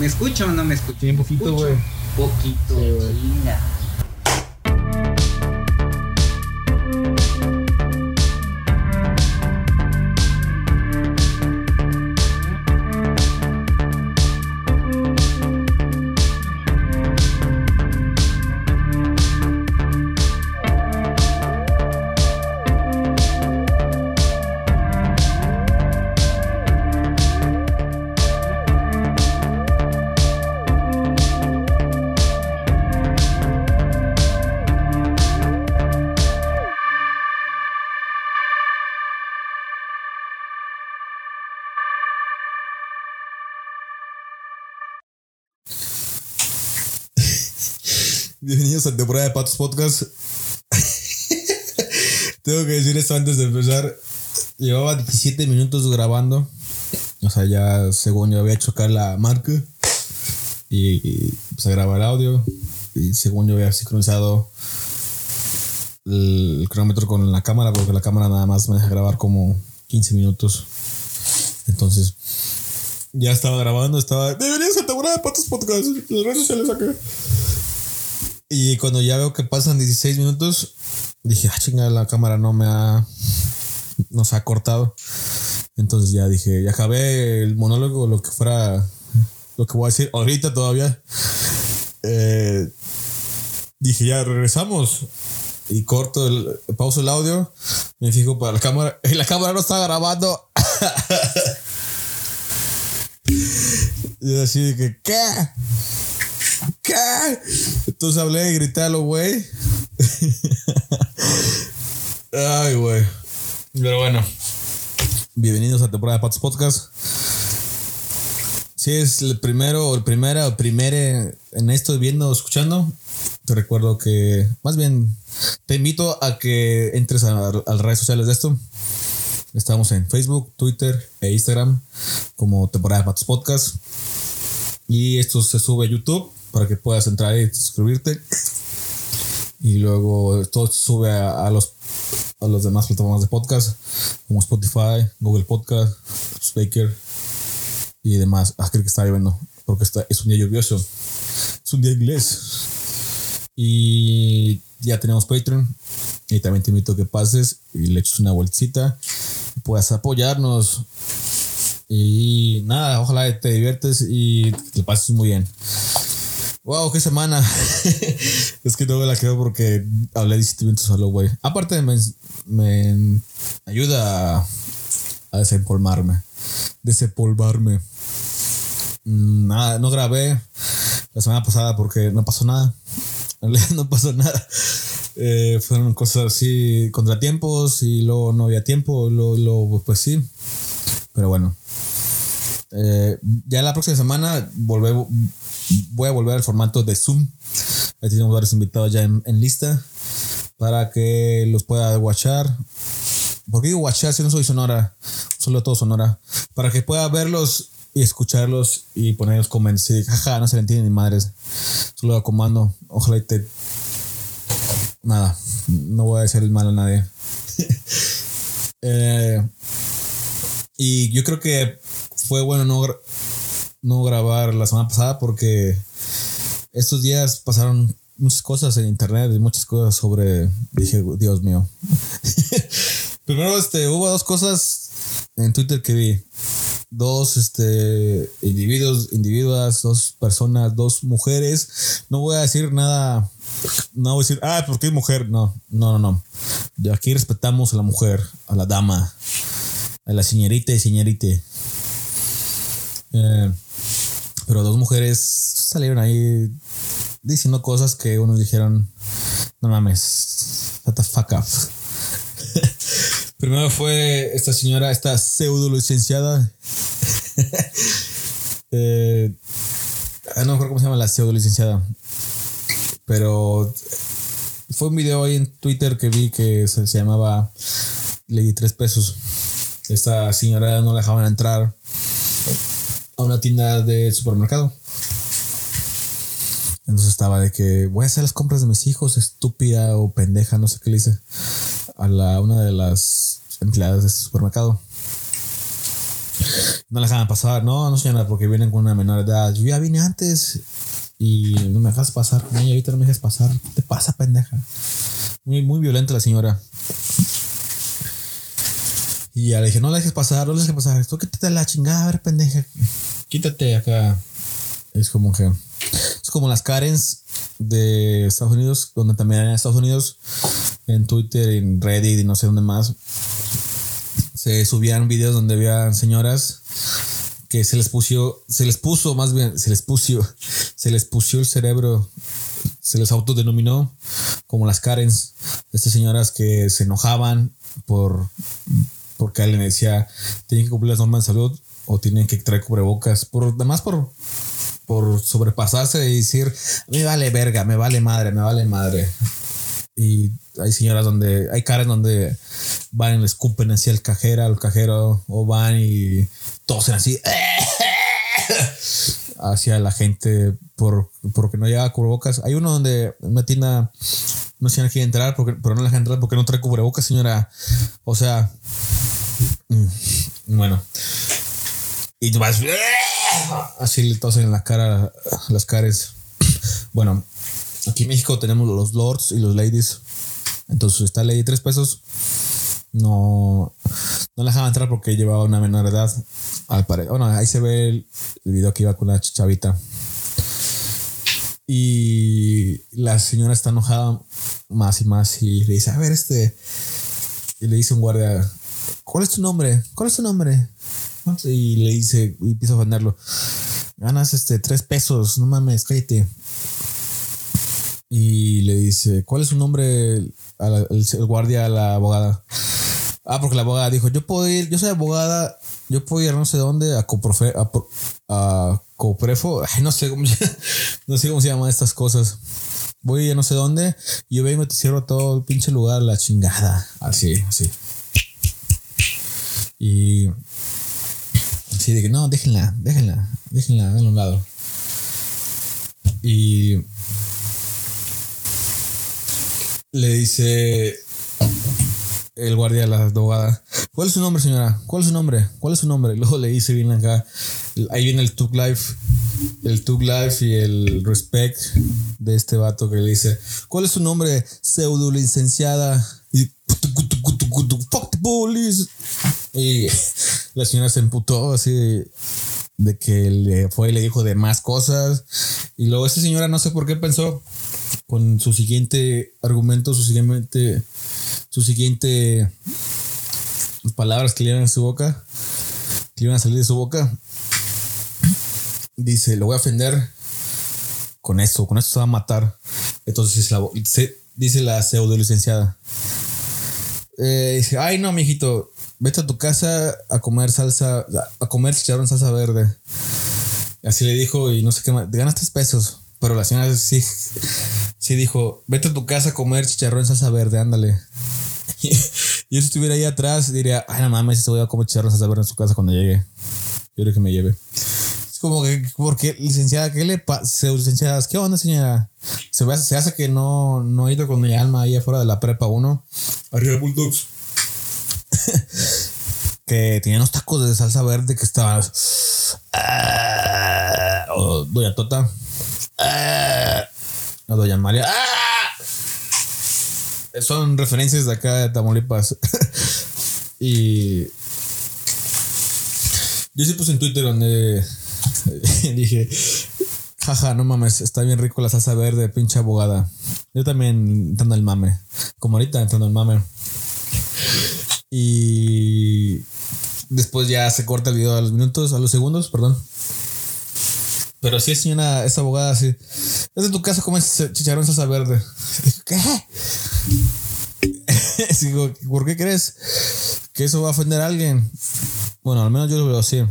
¿Me escucho o no me escucho? Sí, un poquito, güey. Poquito, Sí, Bienvenidos a temporada de Patos Podcast. Tengo que decir esto antes de empezar. Llevaba 17 minutos grabando. O sea, ya según yo había acá la marca. Y, y pues a grabar audio. Y según yo había sincronizado el, cronómetro con la cámara. Porque la cámara nada más me deja grabar como 15 minutos. Entonces, ya estaba grabando. Estaba. Bienvenidos a temporada de Patos Podcast. Las redes sociales acá. Y cuando ya veo que pasan 16 minutos, dije, ah, chinga, la cámara no me ha. Nos ha cortado. Entonces ya dije, ya acabé el monólogo, lo que fuera. Lo que voy a decir ahorita todavía. Eh, dije, ya regresamos. Y corto el. Pauso el audio. Me fijo para la cámara. Y la cámara no está grabando. y así que, ¿qué? ¿Qué? Entonces hablé y grité a lo güey. Ay, güey. Pero bueno. Bienvenidos a temporada de Patos Podcast. Si es el primero o el primera o primer en esto viendo o escuchando, te recuerdo que, más bien, te invito a que entres a, a las redes sociales de esto. Estamos en Facebook, Twitter e Instagram como temporada de Patos Podcast. Y esto se sube a YouTube para que puedas entrar y suscribirte. Y luego todo sube a, los a las demás plataformas de podcast como Spotify, Google Podcast, Speaker y demás. Ah, creo que está lloviendo porque está, es un día lluvioso. Es un día inglés. Y ya tenemos Patreon. Y también te invito a que pases y le eches una vueltecita. Y puedas apoyarnos. Y nada, ojalá te diviertes y te pases muy bien. Wow, qué semana. es que no me la creo porque hablé 17 minutos solo, güey. Aparte, me, me ayuda a, a desempolvarme. Desempolvarme. Nada, no grabé la semana pasada porque no pasó nada. No pasó nada. Eh, fueron cosas así, contratiempos y luego no había tiempo. Luego, luego, pues sí. Pero bueno. Eh, ya la próxima semana volver, voy a volver al formato de Zoom. Ahí tenemos varios invitados ya en, lista para que los pueda watchar. ¿Por qué digo watchar si no soy Sonora? Solo todo Sonora. Para que pueda verlos y escucharlos y poner los comments. Y jaja, no se le entienden ni madres. Solo a comando. Ojalá y te. Nada, no voy a decir el mal a nadie. Eh, y yo creo que fue bueno no, no grabar la semana pasada porque estos días pasaron muchas cosas en internet y muchas cosas sobre. Dije, Dios mío. Primero, este, hubo dos cosas en Twitter que vi. Dos este, individuos, individuas, dos personas, dos mujeres. No voy a decir nada. No voy a decir, ah, ¿por qué mujer? No, no, no, no. Aquí respetamos a la mujer, a la dama, a la señorita y señorite. Eh, pero dos mujeres salieron ahí diciendo cosas que unos dijeron, no mames, what the fuck up. Primero fue esta señora, esta pseudo licenciada. eh, ah, no recuerdo cómo se llama la pseudo licenciada. Pero fue un video ahí en Twitter que vi que se, se llamaba Le di tres pesos. Esta señora no la dejaban entrar a una tienda de supermercado. Entonces estaba de que voy a hacer las compras de mis hijos, estúpida o pendeja, no sé qué le hice a la, una de las empleadas de ese supermercado. no la dejaban pasar. No, no señora, porque vienen con una menor edad. Yo ya vine antes y no me dejas pasar con ella. Ahorita no me dejas pasar. ¿Qué te pasa, pendeja? Muy, muy violenta la señora. Y ya le dije, no la dejes pasar, no la dejes pasar. Esto quítate la chingada, a ver, pendeja. Quítate acá. Es como que. Es como las Karens de Estados Unidos, donde también en Estados Unidos, en Twitter, en Reddit y no sé dónde más, se subían videos donde había señoras que se les puso, se les puso más bien, se les puso, se les puso el cerebro, se les autodenominó como las Karens, estas señoras que se enojaban por porque alguien decía tienen que cumplir las normas de salud o tienen que traer cubrebocas, por además por por sobrepasarse y decir, me vale verga, me vale madre, me vale madre. Y hay señoras donde, hay caras donde van y le escupen hacia el cajera, al cajero, o van y tosen así hacia la gente por, porque no lleva cubrebocas. Hay uno donde una tienda no se quiere entrar, porque, pero no la deja entrar porque no trae cubrebocas, señora. O sea, mm, bueno. Y tú vas. Así le tosen en la cara las caras. Bueno, aquí en México tenemos los lords y los ladies. Entonces esta ley de tres pesos no, no la dejaban entrar porque llevaba una menor edad. Al Bueno, ahí se ve el, video que iba con la chavita. Y la señora está enojada más y más y le dice, a ver, este... Y le dice un guardia, ¿cuál es tu nombre? ¿Cuál es tu nombre? Y le dice, y empieza a ofenderlo. Ganas este tres pesos, no mames, cállate. Y le dice, ¿cuál es su nombre? el, guardia a la abogada. Ah, porque la abogada dijo, yo puedo ir, yo soy abogada, yo puedo ir no sé dónde, a coprofe, a, coprefo, no sé cómo, no sé cómo se llaman estas cosas. Voy a no sé dónde, y yo vengo y te cierro todo el pinche lugar, la chingada. Así, así. Y Así de que no, déjenla, déjenla, déjenla, a un lado. Y le dice el guardia a la abogada, ¿cuál es su nombre, señora? ¿Cuál es su nombre? ¿Cuál es su nombre? luego le dice bien acá, ahí viene el Tug Life, el Tug Life y el Respect de este vato que le dice, ¿cuál es su nombre? Pseudo licenciada. Y fuck the police. Y la señora se emputó así de, que le fue y le dijo de más cosas. Y luego esa señora no sé por qué pensó con su siguiente argumento, su siguiente, su siguiente palabras que le iban a su boca, que iban a salir de su boca. Dice, lo voy a ofender con esto, con esto se va a matar. Entonces la, dice la pseudo licenciada. Eh, dice, ay no, mijito, vete a tu casa a comer salsa, a comer chicharrón salsa verde. Así le dijo y no sé qué más, ganas tres pesos. Pero la señora sí, sí dijo, vete a tu casa a comer chicharrón salsa verde, ándale. y yo si estuviera ahí atrás diría, ay no mames, voy a comer chicharrón salsa verde en su casa cuando llegue. Yo creo que me lleve. Es como que, porque, licenciada, ¿qué le pasa? Licenciadas, ¿qué onda, señora? Se, se hace que no, no he ido con mi alma ahí afuera de la prepa uno. Arriba Bulldogs. que tenía unos tacos de salsa verde que estaban. Ah, o Doña Tota. Ah, o Doña María. Ah, son referencias de acá de Tamaulipas. y. Yo sí puse en Twitter donde dije, jaja, no mames, está bien rico la salsa verde, pinche abogada. Yo también entrando al mame, como ahorita entrando al mame. Y después ya se corta el video a los minutos, a los segundos, perdón. Pero sí, señora, esa abogada, sí. Es de tu casa como chicharrón salsa verde. ¿Qué? Digo, ¿por qué crees que eso va a ofender a alguien? Bueno, al menos yo lo veo así.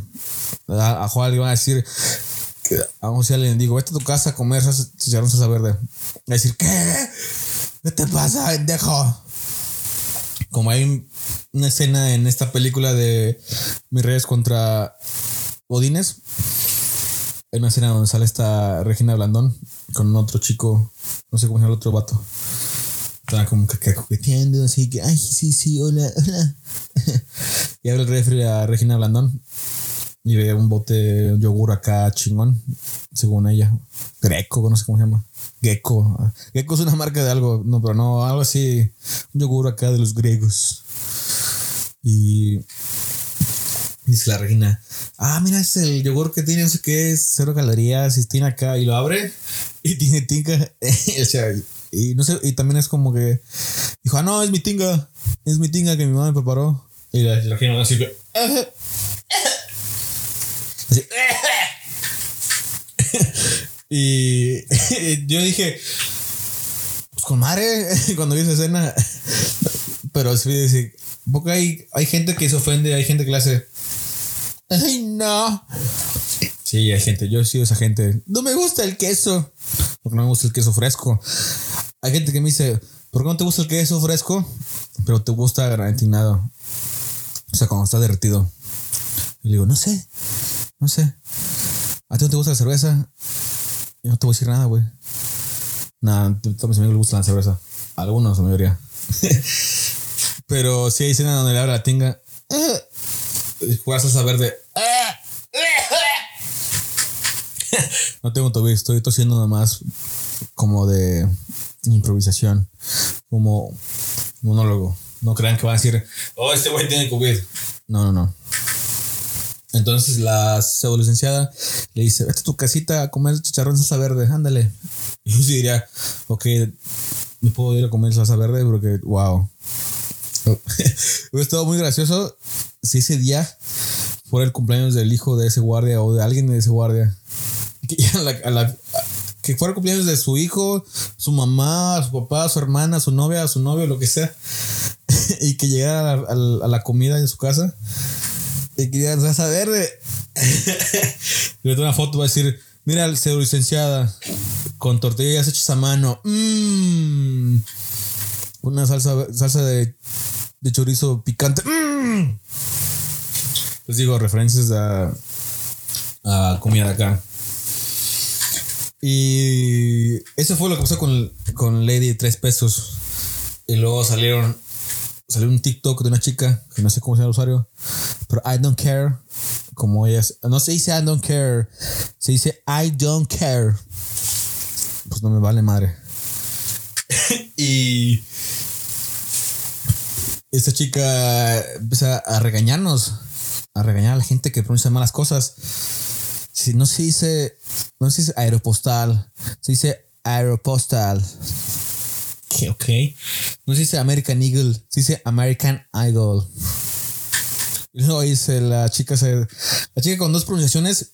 A, a Juan le van a decir, a alguien digo, vete a tu casa a comer chicharrón salsa verde. a decir, ¿qué? ¿Qué te pasa, pendejo? Como hay una escena en esta película de Mis Reyes contra Odines. Hay una escena donde sale esta Regina Blandón con otro chico, no sé cómo llama el otro vato. Estaba como que coqueteando, así que, ay, sí, sí, hola, hola. y abre el refri a Regina Blandón. Y veía un bote de yogur acá chingón, según ella. Greco, no sé cómo se llama. Gecko. Gecko es una marca de algo, no, pero no, algo así. Un yogur acá de los griegos. Y dice la reina, ah, mira, es el yogur que tiene, no sé qué, es, cero calorías, y tiene acá, y lo abre, y tiene tinga. o sea, y no sé, y también es como que dijo, ah, no, es mi tinga, es mi tinga que mi mamá me preparó. Y la, la reina así, así y yo dije, pues con madre, cuando vi esa escena, pero sí, porque hay, hay gente que se ofende, hay gente que le hace, ay, no. Sí, hay gente, yo he sido esa gente, no me gusta el queso, porque no me gusta el queso fresco. Hay gente que me dice, ¿por qué no te gusta el queso fresco? Pero te gusta gratinado. O sea, cuando está derretido. Y le digo, no sé, no sé. ¿A ti no te gusta la cerveza? Yo no te voy a decir nada, güey. Nada, a mis amigos les gusta la cerveza. A algunos, la mayoría. Pero si hay escena donde abre la tinga. Juega salsa verde. no tengo tobillo, estoy tosiendo nada más como de improvisación, como monólogo. No crean que van a decir, oh, este güey tiene COVID. No, no, no. Entonces la pseudo licenciada le dice, vete a tu casita a comer chicharrón salsa verde, ándale. Y yo sí diría, ok, me puedo ir a comer salsa verde porque, wow. Hubiera estado muy gracioso si ese día fuera el cumpleaños del hijo de ese guardia o de alguien de ese guardia. que fuera el cumpleaños de su hijo, su mamá, su papá, su hermana, su novia, su novio, lo que sea. y que llegara a, la comida en su casa y quería salsa verde. Le una foto, va a decir, mira el licenciada con tortillas hechas a mano. Mmm. Una salsa, salsa de, de chorizo picante. Mmm. Les digo, referencias a, a comida de acá. Y eso fue lo que pasó con, con Lady de 3 pesos. Y luego salieron salió un TikTok de una chica que no sé cómo se llama el usuario, pero I don't care. Como ellas, no se dice I don't care, se dice I don't care. Pues no me vale madre. y esta chica empieza a regañarnos, a regañar a la gente que pronuncia malas cosas. Si no se dice, no se dice aeropostal, se dice aeropostal ok. No se dice American Eagle, se dice American Idol. Luego dice la chica, se, la chica con dos pronunciaciones,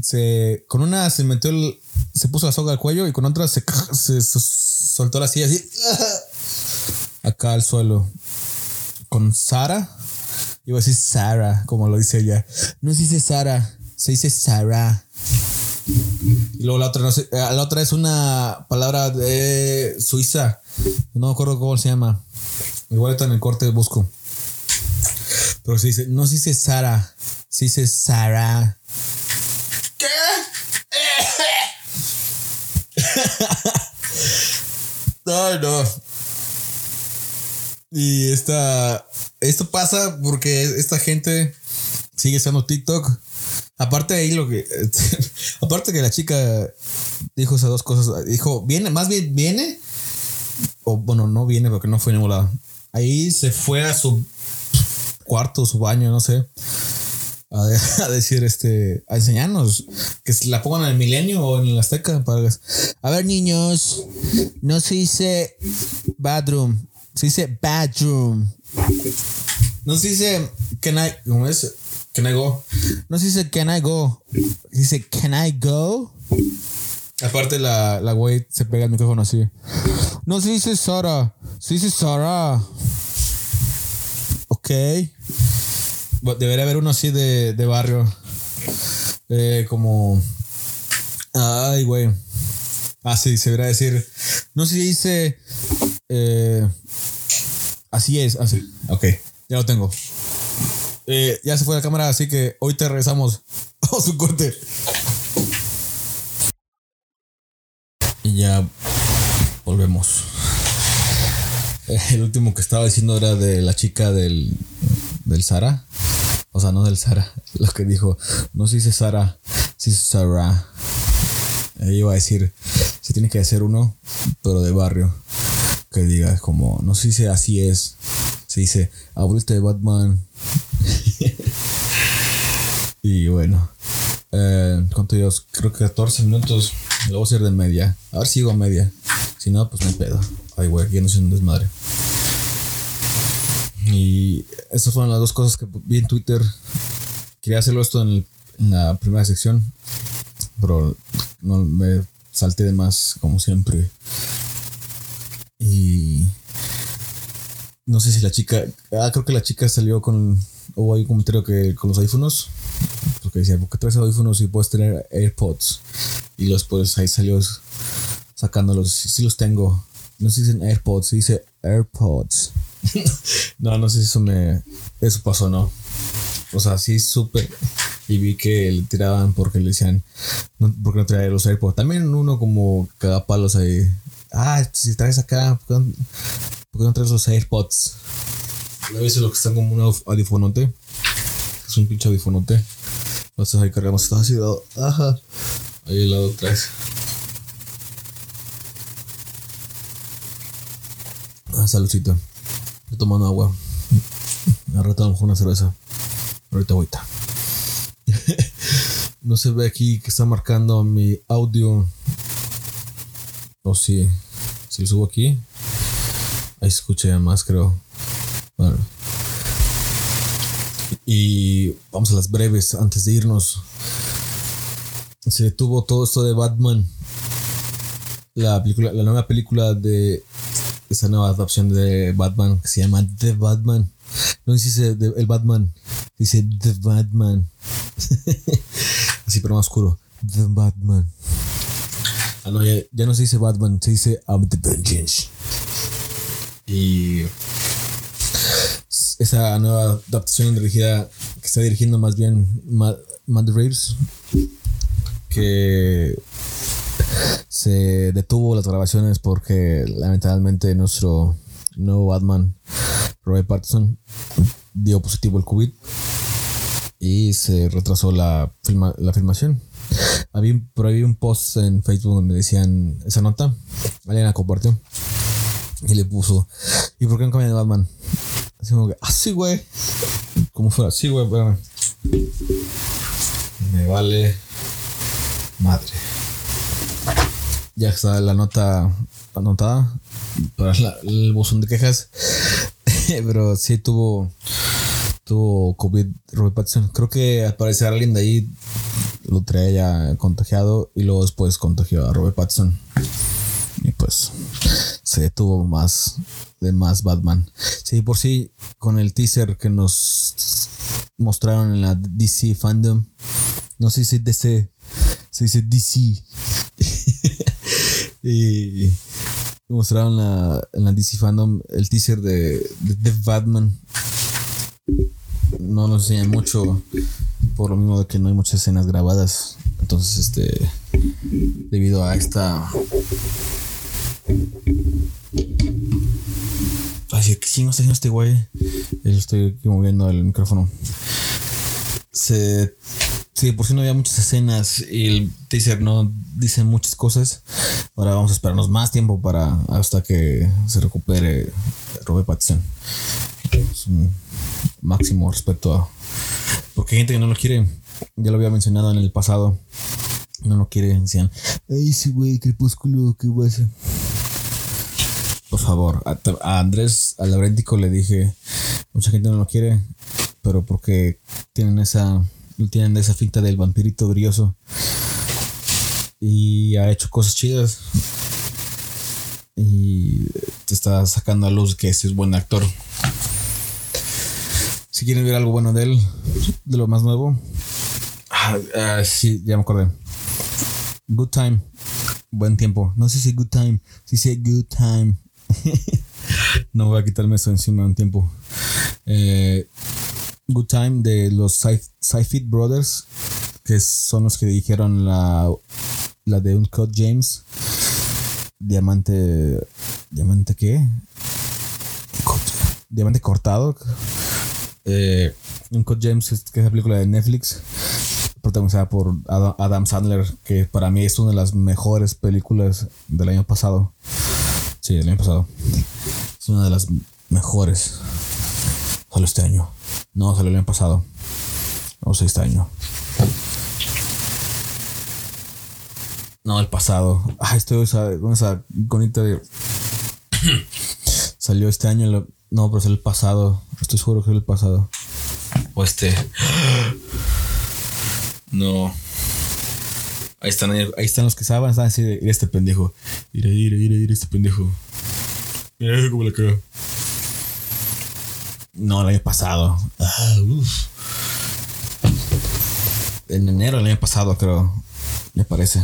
se, con una se metió el, se puso la soga al cuello y con otra se, se, soltó la silla así, acá al suelo. Con Sara, iba a decir Sara, como lo dice ella. No se dice Sara, se dice Sara. Y luego la otra, no sé, eh, la otra es una palabra de Suiza. No me acuerdo cómo se llama. Igual está en el corte busco. Pero se dice, no se dice Sara, se dice Sara. ¿Qué? Ay, no. Y esta. Esto pasa porque esta gente sigue usando TikTok Aparte de ahí lo que. aparte que la chica dijo esas dos cosas. Dijo, viene, más bien viene. O bueno, no viene porque no fue ningún. Ahí se fue a su cuarto, su baño, no sé. A, decir, este, a enseñarnos que se la pongan en el milenio o en el Azteca. A ver, niños, no se dice bathroom, se dice bedroom. No se dice can I, ¿cómo es? Can I go? No se dice can I go. Dice can I go. Aparte la, la güey se pega el micrófono así. No se dice Sara. Se dice Sara. Ok. Debería haber uno así de, de barrio. Eh, como. Ay, güey. Ah, sí, se debería decir. No se dice. Eh, así es, así. Ok, ya lo tengo. Eh, ya se fue la cámara, así que hoy te regresamos a su corte. Y ya volvemos. Eh, el último que estaba diciendo era de la chica del, del Sara. O sea, no del Sara. Lo que dijo, no se dice Sara, se dice Sara. Ahí iba a decir, se tiene que hacer uno, pero de barrio. Que diga como, no se dice así es. Se dice, abuelita de Batman. y bueno. Eh, ¿Cuánto llevas? Creo que 14 minutos. Lo voy a hacer de media. A ver si sigo a media. Si no, pues no hay pedo. Ay, güey, ya no soy un desmadre. Y esas fueron las dos cosas que vi en Twitter. Quería hacerlo esto en, el- en la primera sección, pero no me salté de más, como siempre. No sé si la chica, ah, creo que la chica salió con, hubo ahí un comentario que con los audífonos, porque decía, ¿por qué traes audífonos si puedes tener AirPods? Y los pues ahí salió sacándolos, sí, sí los tengo. No se dicen AirPods, se dice AirPods. no, no sé si eso me, eso pasó o no. O sea, sí supe y vi que le tiraban porque le decían, no, ¿por qué no trae los AirPods? También uno como cagapalos ahí. Ah, si traes acá, ¿por qué no, por qué no traes los AirPods? A veces lo que están como un audifonote. Es un pinche audifonote. Entonces ahí cargamos, está así, dado, ajá. Ahí al lado traes. Ah, saludcito. Estoy tomando agua. Al a lo mejor una cerveza. Ahorita ahorita. no se ve aquí que está marcando mi audio. O sí. Subo aquí. Ahí se escucha más, creo. Y vamos a las breves antes de irnos. Se detuvo todo esto de Batman. La película, la nueva película de esa nueva adaptación de Batman que se llama The Batman. No dice el Batman, dice The Batman. Así, pero más oscuro. The Batman. Ah, no, ya, no se dice Batman, se dice I'm the Vengeance. Y esa nueva adaptación dirigida, que está dirigiendo más bien Ma- Matt Reeves, que se detuvo las grabaciones porque lamentablemente nuestro nuevo Batman, Robert Pattinson, dio positivo el COVID y se retrasó la filmación. Había, un- por ahí un post en Facebook donde decían esa nota, alguien la compartió y le puso, ¿y por qué no cambian de Batman? Así como que, ah, sí, güey. Como fuera, sí, güey, espérame. Me vale madre. Ya está la nota anotada para el buzón de quejas. Pero sí tuvo tuvo COVID Robert Pattinson. Creo que al parecer alguien de ahí lo traía ya contagiado y luego después contagió a Robert Pattinson. Y pues se detuvo más de más Batman. Sí, por sí, con el teaser que nos mostraron en la DC Fandom. No sé si DC, se dice DC. y mostraron la, en la DC Fandom el teaser de, de, de Batman. No nos enseñan mucho por lo mismo de que no hay muchas escenas grabadas. Entonces, este, debido a esta Ay, ¿qué chingo está haciendo este güey? Estoy aquí moviendo el micrófono. Se. Sí, por si no había muchas escenas y el teaser no dice muchas cosas. Ahora vamos a esperarnos más tiempo para hasta que se recupere Robert Pattinson. Es un máximo respecto a. Porque hay gente que no lo quiere. Ya lo había mencionado en el pasado. No lo quiere. Decían, ay, sí, güey, crepúsculo, qué guay. Por favor, a, Andrés, al Laurentico le dije, mucha gente no lo quiere, pero porque tienen esa, tienen esa finta del vampirito brioso y ha hecho cosas chidas y te está sacando a luz que ese es buen actor. Si quieren ver algo bueno de él, de lo más nuevo, ah, ah, sí, ya me acordé. Good time, buen tiempo. No sé si good time, si sé good time. no voy a quitarme eso encima un tiempo. Eh, Good Time de los Sci-Fit Brothers, que son los que dijeron la, la de Uncut James. Diamante. ¿Diamante qué? Diamante cortado. Eh, Uncut James, que es la película de Netflix, protagonizada por Adam Sandler, que para mí es una de las mejores películas del año pasado. Sí, del año pasado. Es una de las mejores. Solo este año. No, salió el año pasado. No sé, este año. No, el pasado. Ay, estoy con esa iconita de. Salió este año. No, pero es el pasado. Estoy seguro que es el pasado. O este. No. Ahí están, ahí están los que saben. Están así de este pendejo. Mira, mira, mira, este pendejo. Mira cómo le cago. No, el año pasado. Ah, en enero del año pasado, creo. Me parece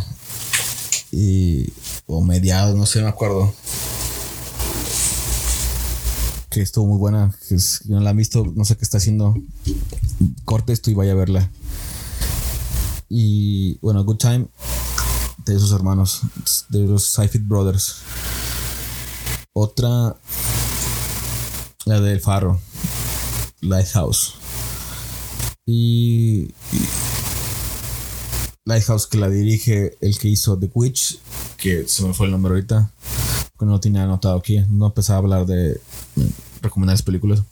y, o mediados, no sé, me acuerdo. Estuvo muy buena, que si no la han visto, no sé qué está haciendo. Corte esto y vaya a verla. Y bueno, Good Time de sus hermanos, de los Sci-Fit Brothers. Otra, la del Faro, Lighthouse. y Lighthouse que la dirige el que hizo The Witch, que se me fue el nombre ahorita, que no lo tenía anotado aquí, no empezaba a hablar de recomendar las películas.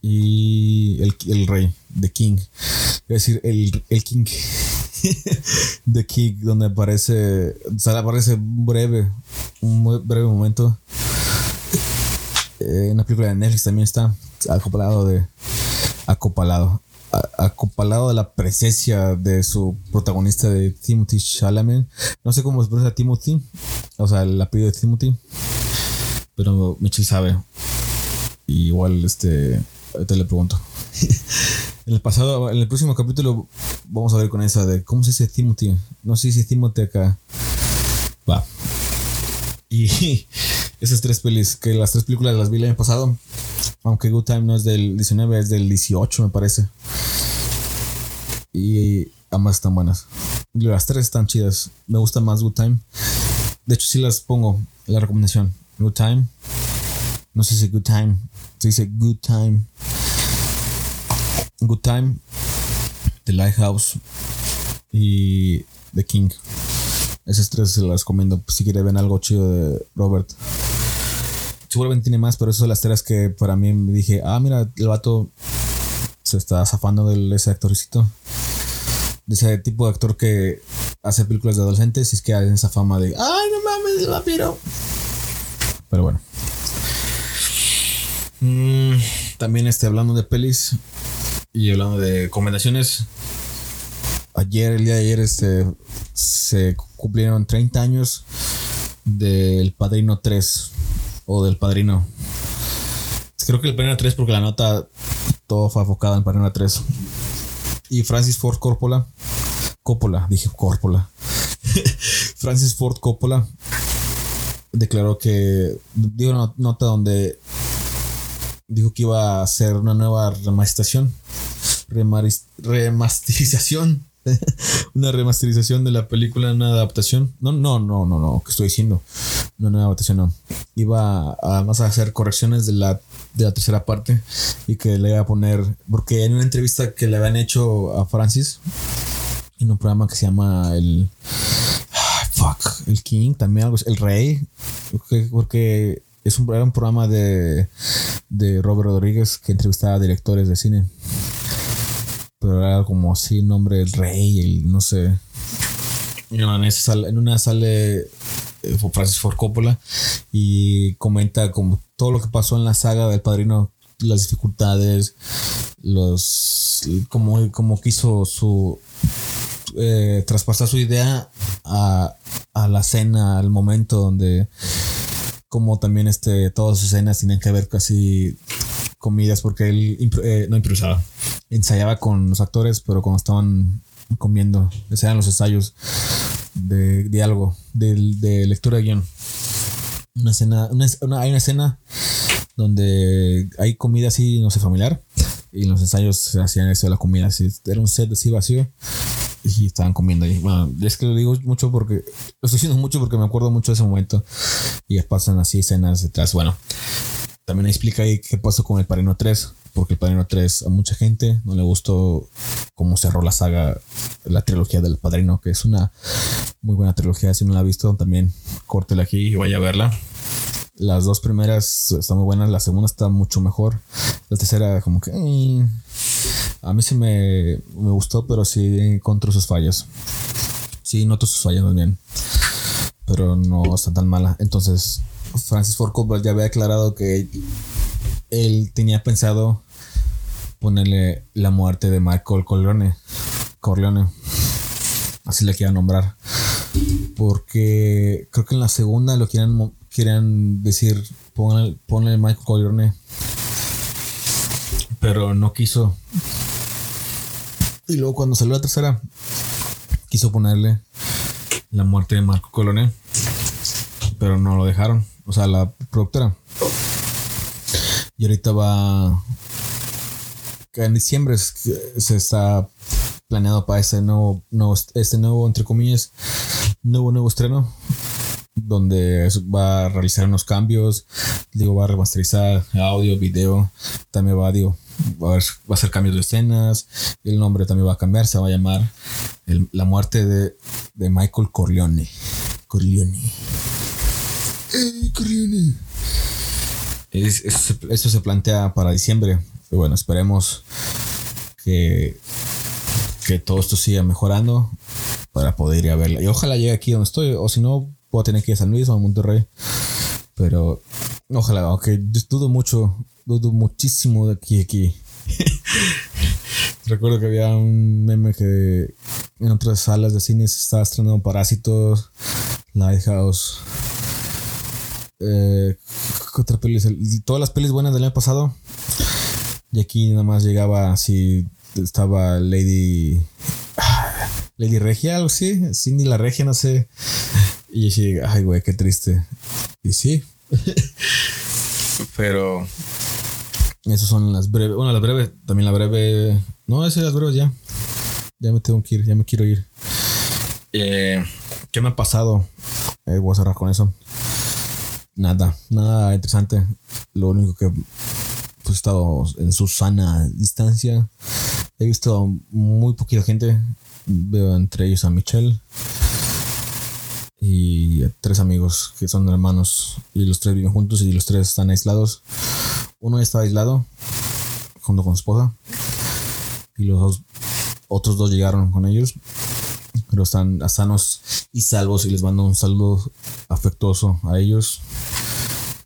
Y el, el rey, The King, es decir, el, el King. The King, donde aparece, o sea, aparece breve, un muy breve momento. Eh, en la película de Netflix también está acoplado de acopalado acopalado de la presencia de su protagonista de Timothy Chalamet. No sé cómo se pronuncia Timothy, o sea, el apellido de Timothy, pero Michelle sabe. igual, este, ahorita le pregunto. en el pasado, en el próximo capítulo, vamos a ver con esa de cómo se dice Timothy. No sé si Timothy acá. Va. Y esas tres pelis, que las tres películas las vi el año pasado. Aunque Good Time no es del 19, es del 18, me parece. Y ambas están buenas. Las tres están chidas. Me gusta más Good Time. De hecho, sí las pongo la recomendación. Good Time. No si dice Good Time. Se dice Good Time. Good Time. The Lighthouse. Y The King. Esas tres se las recomiendo si quieren ver algo chido de Robert. Seguramente tiene más, pero esas son las tres que para mí me dije, ah, mira, el vato se está zafando de ese actorcito. De ese tipo de actor que hace películas de adolescentes y es que hay esa fama de, ay, no mames, el vampiro. Pero bueno. Mm, también este, hablando de pelis y hablando de recomendaciones. Ayer, el día de ayer, este, se cumplieron 30 años del Padrino 3 o del Padrino. Creo que el Padrino 3 porque la nota todo fue enfocado en Padrino 3. Y Francis Ford Coppola, Coppola, dije Coppola. Francis Ford Coppola declaró que dio una nota donde dijo que iba a hacer una nueva remasterización remasterización una remasterización de la película, una adaptación. No, no, no, no, no, que estoy diciendo. No, una adaptación, no. Iba además a hacer correcciones de la, de la tercera parte y que le iba a poner, porque en una entrevista que le habían hecho a Francis, en un programa que se llama el... fuck, el King, también algo, el Rey, porque, es un, era un programa de, de Robert Rodríguez que entrevistaba a directores de cine pero era como así, nombre del rey, el no sé. en, una sale eh, Francis Ford Coppola y comenta como todo lo que pasó en la saga del padrino, las dificultades, los como, como quiso su eh, traspasar su idea a, a la escena, al momento donde como también este todas sus escenas tienen que ver casi comidas porque él eh, no improvisaba. Ensayaba con los actores, pero cuando estaban comiendo, eran los ensayos de diálogo, de, de lectura de guion. Una escena, una, hay una escena donde hay comida así, no sé, familiar, y los ensayos se hacían eso de la comida, así, era un set así vacío y estaban comiendo ahí. Bueno, es que lo digo mucho porque lo estoy diciendo mucho porque me acuerdo mucho de ese momento y pasan así escenas detrás. Bueno, también explica ahí qué pasó con el Padrino 3, porque el Padrino 3 a mucha gente no le gustó cómo cerró la saga, la trilogía del Padrino, que es una muy buena trilogía. Si no la ha visto, también córtela aquí y vaya a verla. Las dos primeras están muy buenas, la segunda está mucho mejor. La tercera, como que. eh, a mí sí me, me gustó, pero sí encontró sus fallas. Sí, noto sus fallas también. Pero no está tan mala. Entonces, Francis Ford Coppola ya había aclarado que él tenía pensado ponerle la muerte de Michael Corleone. Corleone. Así le quería nombrar. Porque creo que en la segunda lo quieran, quieran decir, ponle, ponle Michael Corleone. Pero no quiso. Y luego cuando salió la tercera, quiso ponerle la muerte de Marco Corleone. Pero no lo dejaron. O sea, la productora. Y ahorita va. que en diciembre se está planeado para este nuevo, nuevo- este nuevo, entre comillas, nuevo, nuevo estreno. Donde va a realizar unos cambios. Digo, va a remasterizar audio, video. También va, digo, va a, haber- va a hacer cambios de escenas. El nombre también va a cambiar. Se va a llamar el- La muerte de, de Michael Corleone. Corleone. ¡Ey, Corleone! Es- eso, se, plantea para diciembre. Y bueno, esperemos que, que todo esto siga mejorando para poder ir a verla. Y ojalá llegue aquí donde estoy. O si no, puedo tener que ir a San Luis o a Monterrey. Pero ojalá, aunque dudo mucho, dudo muchísimo de aquí aquí. Recuerdo que había un meme que en otras salas de cine se estaba estrenando Parásitos, Lighthouse. Eh, ¿qué otra Todas las pelis buenas del año pasado. Y aquí nada más llegaba así. Estaba Lady. Lady Regia, algo así. Cindy la Regia, no sé. Y yo sí, ay, güey, qué triste. Y sí. Pero. Esas son las breves. Bueno, las breves. También la breve. No, esas las breves ya. Ya me tengo que ir, ya me quiero ir. Eh, ¿Qué me ha pasado? Eh, voy a cerrar con eso. Nada, nada interesante. Lo único que pues, he estado en su sana distancia. He visto muy poquita gente. Veo entre ellos a Michelle y tres amigos que son hermanos y los tres viven juntos y los tres están aislados. Uno está aislado junto con su esposa y los dos- otros dos llegaron con ellos, pero están sanos y salvos y les mando un saludo afectuoso a ellos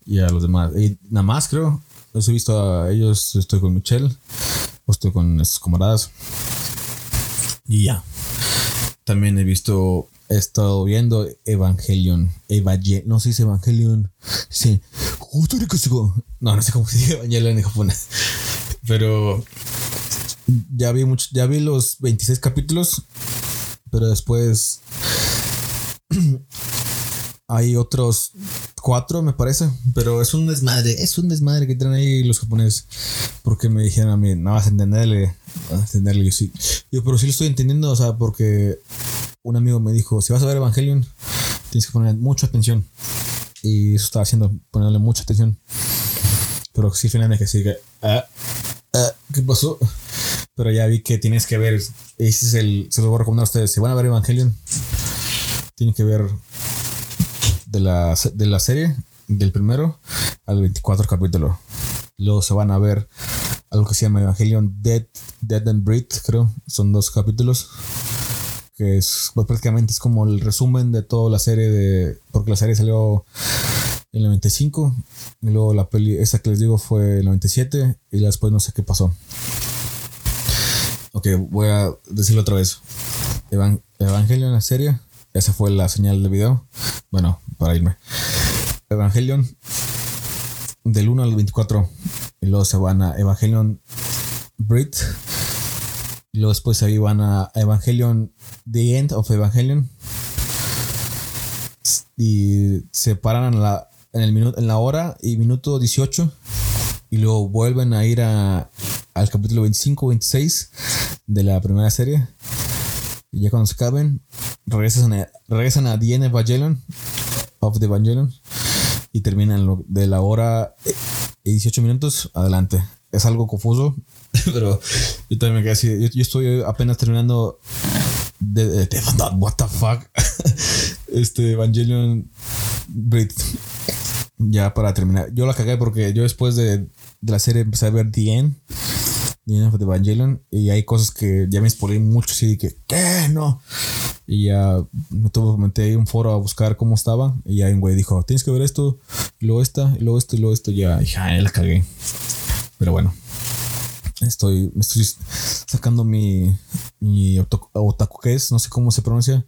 y a los demás. Y nada más creo, los he visto a ellos, estoy con Michelle, o estoy con sus camaradas y ya. También he visto, he estado viendo Evangelion. Evangelion, no se dice Evangelion. Sí. No, no sé cómo se dice Evangelion en japonés. Pero ya vi mucho, ya vi los 26 capítulos. Pero después hay otros cuatro, me parece. Pero es un desmadre, es un desmadre que traen ahí los japoneses. Porque me dijeron a mí, no vas a entenderle. Vas a entenderle. Yo sí. Yo, pero sí lo estoy entendiendo, o sea, porque un amigo me dijo, si vas a ver Evangelion, tienes que poner mucha atención. Y eso estaba haciendo, ponerle mucha atención. Pero sí, finalmente que sí, que, ah, ah, ¿qué pasó? Pero ya vi que tienes que ver, ese es el, se lo voy a recomendar a ustedes, si van a ver Evangelion, tienen que ver de la, de la serie, del primero al 24 capítulo. Luego se van a ver algo que se llama Evangelion Dead, Dead and Breathe, creo. Son dos capítulos. Que es pues, prácticamente es como el resumen de toda la serie de. Porque la serie salió en el 95. Y luego la peli, esa que les digo fue el 97. Y después no sé qué pasó. Ok, voy a decirlo otra vez. Evan- Evangelion, la serie. Esa fue la señal de video. Bueno, para irme. Evangelion del 1 al 24. Y luego se van a Evangelion Brit. Luego después ahí van a Evangelion The End of Evangelion. Y se paran en la, en el minuto, en la hora y minuto 18. Y luego vuelven a ir a, al capítulo 25 26 de la primera serie. Y ya cuando se acaben, regresan a, regresan a The End Evangelion of the Evangelion y terminan lo- de la hora y 18 minutos, adelante. Es algo confuso, pero yo también me quedé así. Yo, estoy apenas terminando de, de, de- what the fuck. este Evangelion Brit. Ya para terminar. Yo la cagué porque yo después de, de la serie empecé a ver The End. The End Evangelion. Y hay cosas que ya me spoilé mucho. Así que, ¿qué? No. Y ya me tuve, me metí ahí un foro a buscar cómo estaba. Y ya un güey dijo, tienes que ver esto, y luego esta, y luego esto, y luego esto. Ya, y ya la cagué. Pero bueno. Estoy, estoy sacando mi, mi otaku- otakuques, no sé cómo se pronuncia.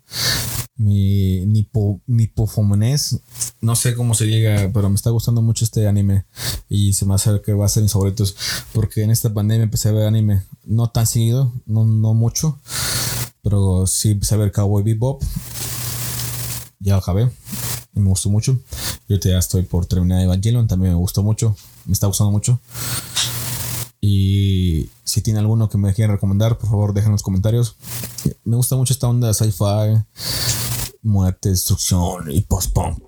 Mi nipo, nipofomenés, no sé cómo se llega, pero me está gustando mucho este anime. Y se me hace que va a ser mis favoritos. Porque en esta pandemia empecé a ver anime, no tan seguido, no, no mucho. Pero sí empecé a ver Cowboy Bebop. Ya lo acabé. Y me gustó mucho. Y ahorita ya estoy por terminar Evangelion. También me gustó mucho. Me está gustando mucho. Y si tiene alguno que me quieran recomendar, por favor, dejen en los comentarios. Me gusta mucho esta onda sci-fi, muerte, destrucción y post-punk.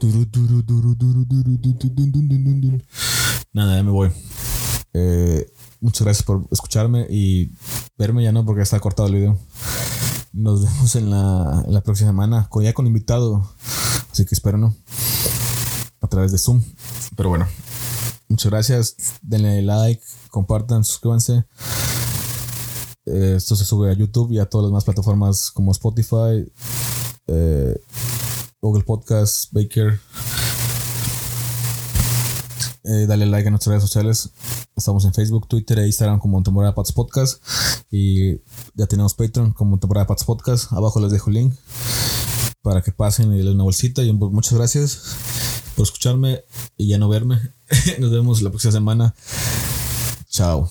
Nada, ya me voy. Eh, muchas gracias por escucharme y verme ya no, porque está cortado el video. Nos vemos en la, la próxima semana, con, ya con invitado. Así que espero, ¿no? A través de Zoom. Pero bueno, muchas gracias. Denle like, compartan, suscríbanse. Eh, esto se sube a YouTube y a todas las demás plataformas como Spotify, eh, Google Podcast, Baker. Eh, dale like a nuestras redes sociales. Estamos en Facebook, Twitter e Instagram como Temporada Pats Podcast. Y ya tenemos Patreon como Temporada Pats Podcast. Abajo les dejo el link para que pasen y den una bolsita. Y muchas gracias por escucharme y ya no verme. Nos vemos la próxima semana. Chao.